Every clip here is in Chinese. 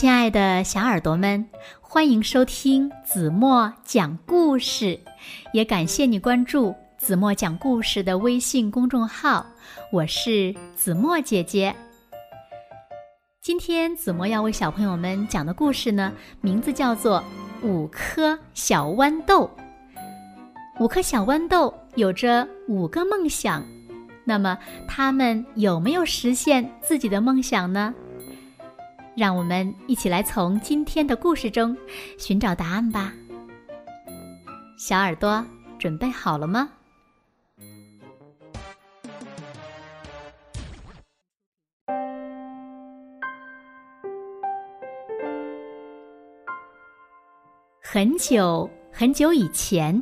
亲爱的小耳朵们，欢迎收听子墨讲故事，也感谢你关注子墨讲故事的微信公众号。我是子墨姐姐。今天子墨要为小朋友们讲的故事呢，名字叫做《五颗小豌豆》。五颗小豌豆有着五个梦想，那么他们有没有实现自己的梦想呢？让我们一起来从今天的故事中寻找答案吧。小耳朵准备好了吗？很久很久以前，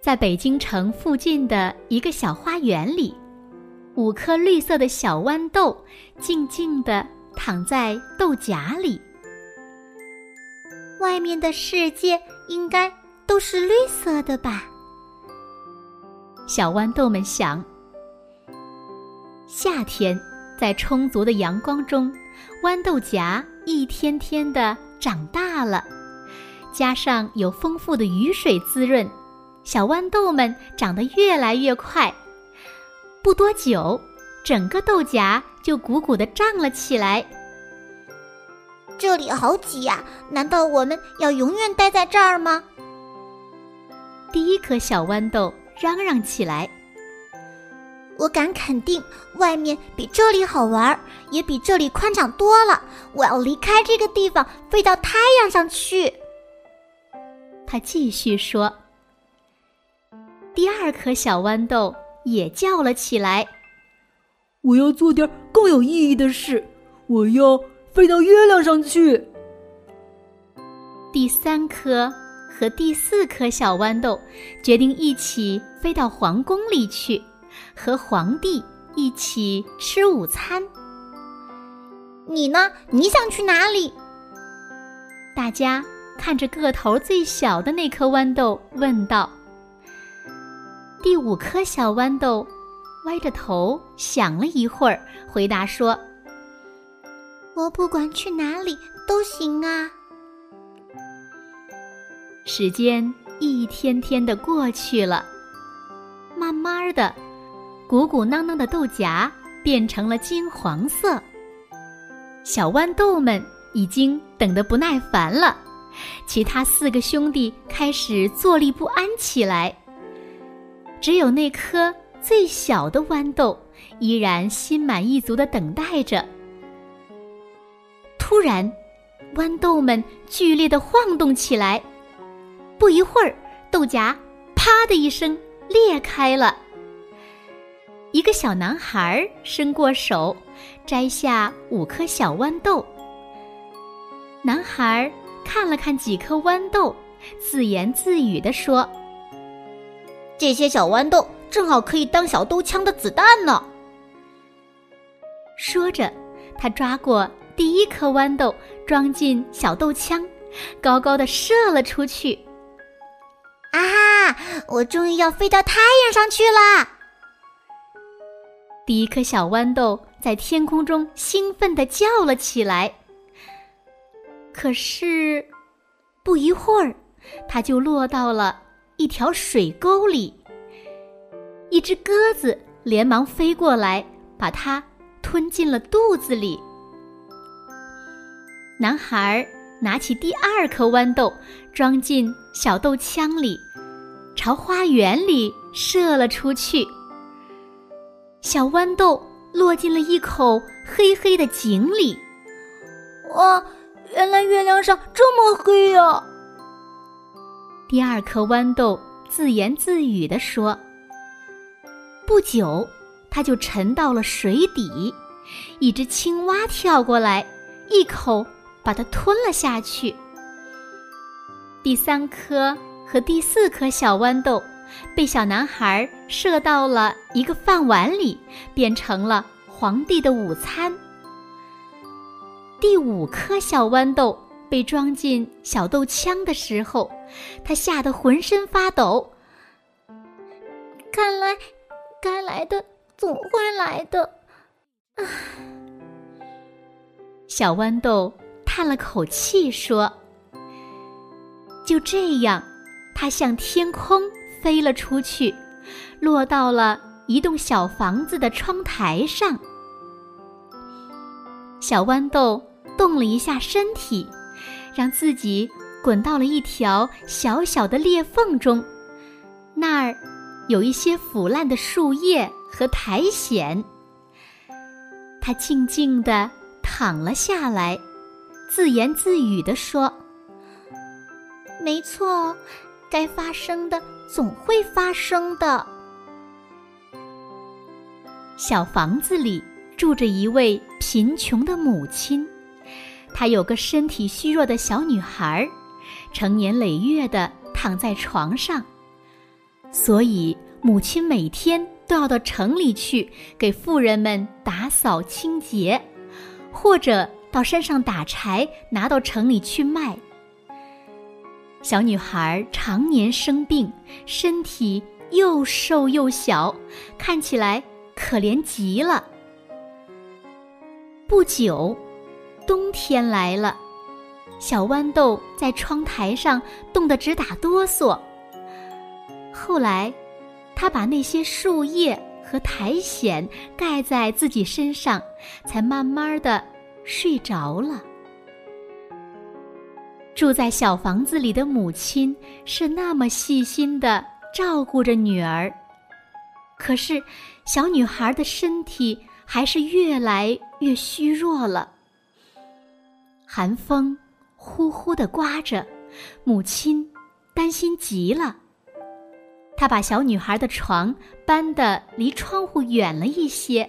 在北京城附近的一个小花园里，五颗绿色的小豌豆静静的。躺在豆荚里，外面的世界应该都是绿色的吧？小豌豆们想。夏天，在充足的阳光中，豌豆荚一天天的长大了，加上有丰富的雨水滋润，小豌豆们长得越来越快。不多久。整个豆荚就鼓鼓的胀了起来。这里好挤呀！难道我们要永远待在这儿吗？第一颗小豌豆嚷嚷起来：“我敢肯定，外面比这里好玩，也比这里宽敞多了。我要离开这个地方，飞到太阳上去。”他继续说。第二颗小豌豆也叫了起来。我要做点更有意义的事，我要飞到月亮上去。第三颗和第四颗小豌豆决定一起飞到皇宫里去，和皇帝一起吃午餐。你呢？你想去哪里？大家看着个头最小的那颗豌豆问道。第五颗小豌豆。歪着头想了一会儿，回答说：“我不管去哪里都行啊。”时间一天天的过去了，慢慢的，鼓鼓囊囊的豆荚变成了金黄色。小豌豆们已经等得不耐烦了，其他四个兄弟开始坐立不安起来。只有那颗。最小的豌豆依然心满意足的等待着。突然，豌豆们剧烈的晃动起来，不一会儿，豆荚“啪”的一声裂开了。一个小男孩伸过手，摘下五颗小豌豆。男孩看了看几颗豌豆，自言自语地说：“这些小豌豆。”正好可以当小豆枪的子弹呢。说着，他抓过第一颗豌豆，装进小豆枪，高高的射了出去。啊哈！我终于要飞到太阳上去了！第一颗小豌豆在天空中兴奋地叫了起来。可是，不一会儿，它就落到了一条水沟里。一只鸽子连忙飞过来，把它吞进了肚子里。男孩拿起第二颗豌豆，装进小豆枪里，朝花园里射了出去。小豌豆落进了一口黑黑的井里。哇，原来月亮上这么黑呀！第二颗豌豆自言自语地说。不久，它就沉到了水底。一只青蛙跳过来，一口把它吞了下去。第三颗和第四颗小豌豆被小男孩射到了一个饭碗里，变成了皇帝的午餐。第五颗小豌豆被装进小豆枪的时候，他吓得浑身发抖。看来。该来的总会来的，唉。小豌豆叹了口气说：“就这样，它向天空飞了出去，落到了一栋小房子的窗台上。小豌豆动了一下身体，让自己滚到了一条小小的裂缝中，那儿有一些腐烂的树叶和苔藓。它静静地躺了下来。”自言自语地说：“没错，该发生的总会发生的。”小房子里住着一位贫穷的母亲，她有个身体虚弱的小女孩，成年累月的躺在床上，所以母亲每天都要到城里去给富人们打扫清洁，或者。到山上打柴，拿到城里去卖。小女孩常年生病，身体又瘦又小，看起来可怜极了。不久，冬天来了，小豌豆在窗台上冻得直打哆嗦。后来，他把那些树叶和苔藓盖在自己身上，才慢慢的。睡着了。住在小房子里的母亲是那么细心的照顾着女儿，可是小女孩的身体还是越来越虚弱了。寒风呼呼的刮着，母亲担心极了。她把小女孩的床搬得离窗户远了一些。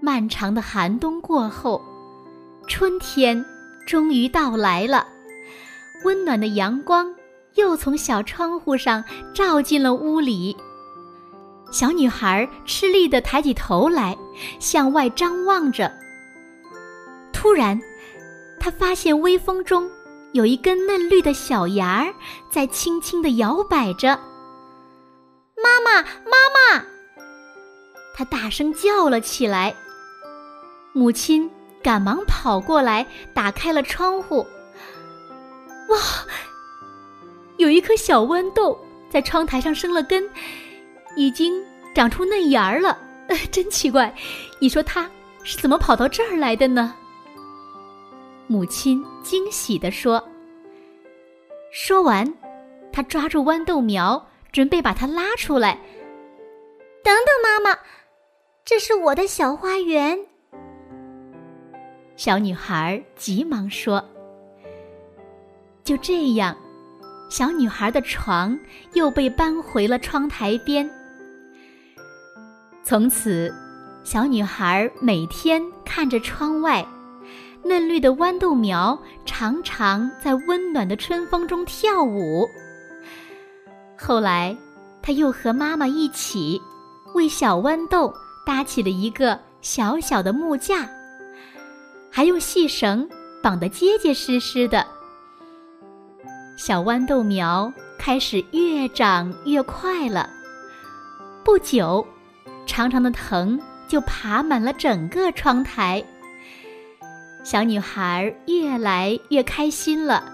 漫长的寒冬过后，春天终于到来了。温暖的阳光又从小窗户上照进了屋里。小女孩吃力地抬起头来，向外张望着。突然，她发现微风中有一根嫩绿的小芽儿在轻轻地摇摆着。妈妈，妈妈！她大声叫了起来。母亲赶忙跑过来，打开了窗户。哇，有一颗小豌豆在窗台上生了根，已经长出嫩芽儿了。真奇怪，你说它是怎么跑到这儿来的呢？母亲惊喜地说。说完，她抓住豌豆苗，准备把它拉出来。等等，妈妈，这是我的小花园。小女孩急忙说：“就这样，小女孩的床又被搬回了窗台边。从此，小女孩每天看着窗外，嫩绿的豌豆苗常常在温暖的春风中跳舞。后来，她又和妈妈一起为小豌豆搭起了一个小小的木架。”还用细绳绑得结结实实的，小豌豆苗开始越长越快了。不久，长长的藤就爬满了整个窗台。小女孩越来越开心了，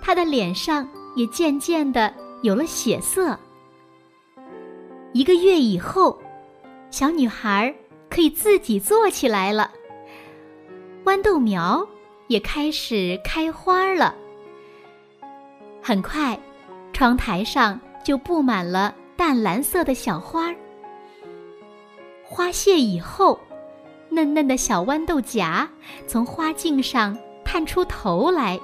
她的脸上也渐渐的有了血色。一个月以后，小女孩可以自己坐起来了。豌豆苗也开始开花了。很快，窗台上就布满了淡蓝色的小花。花谢以后，嫩嫩的小豌豆荚从花茎上探出头来。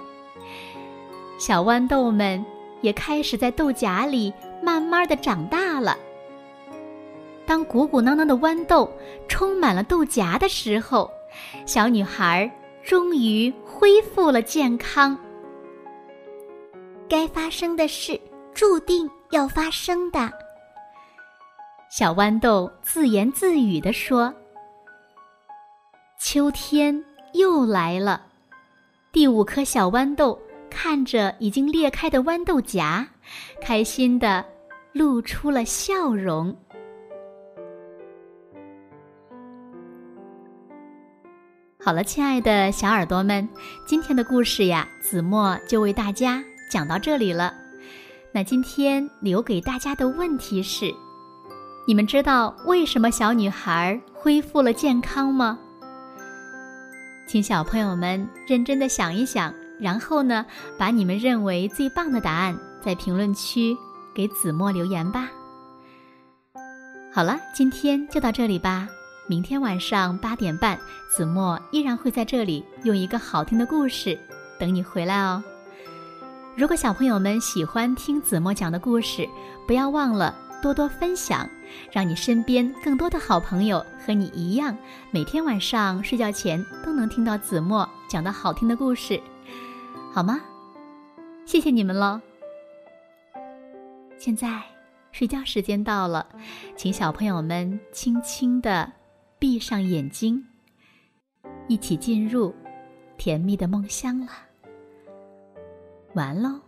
小豌豆们也开始在豆荚里慢慢的长大了。当鼓鼓囊囊的豌豆充满了豆荚的时候，小女孩终于恢复了健康。该发生的事，注定要发生的。小豌豆自言自语地说：“秋天又来了。”第五颗小豌豆看着已经裂开的豌豆荚，开心的露出了笑容。好了，亲爱的小耳朵们，今天的故事呀，子墨就为大家讲到这里了。那今天留给大家的问题是：你们知道为什么小女孩恢复了健康吗？请小朋友们认真的想一想，然后呢，把你们认为最棒的答案在评论区给子墨留言吧。好了，今天就到这里吧。明天晚上八点半，子墨依然会在这里用一个好听的故事等你回来哦。如果小朋友们喜欢听子墨讲的故事，不要忘了多多分享，让你身边更多的好朋友和你一样，每天晚上睡觉前都能听到子墨讲的好听的故事，好吗？谢谢你们喽。现在睡觉时间到了，请小朋友们轻轻的。闭上眼睛，一起进入甜蜜的梦乡了。完喽。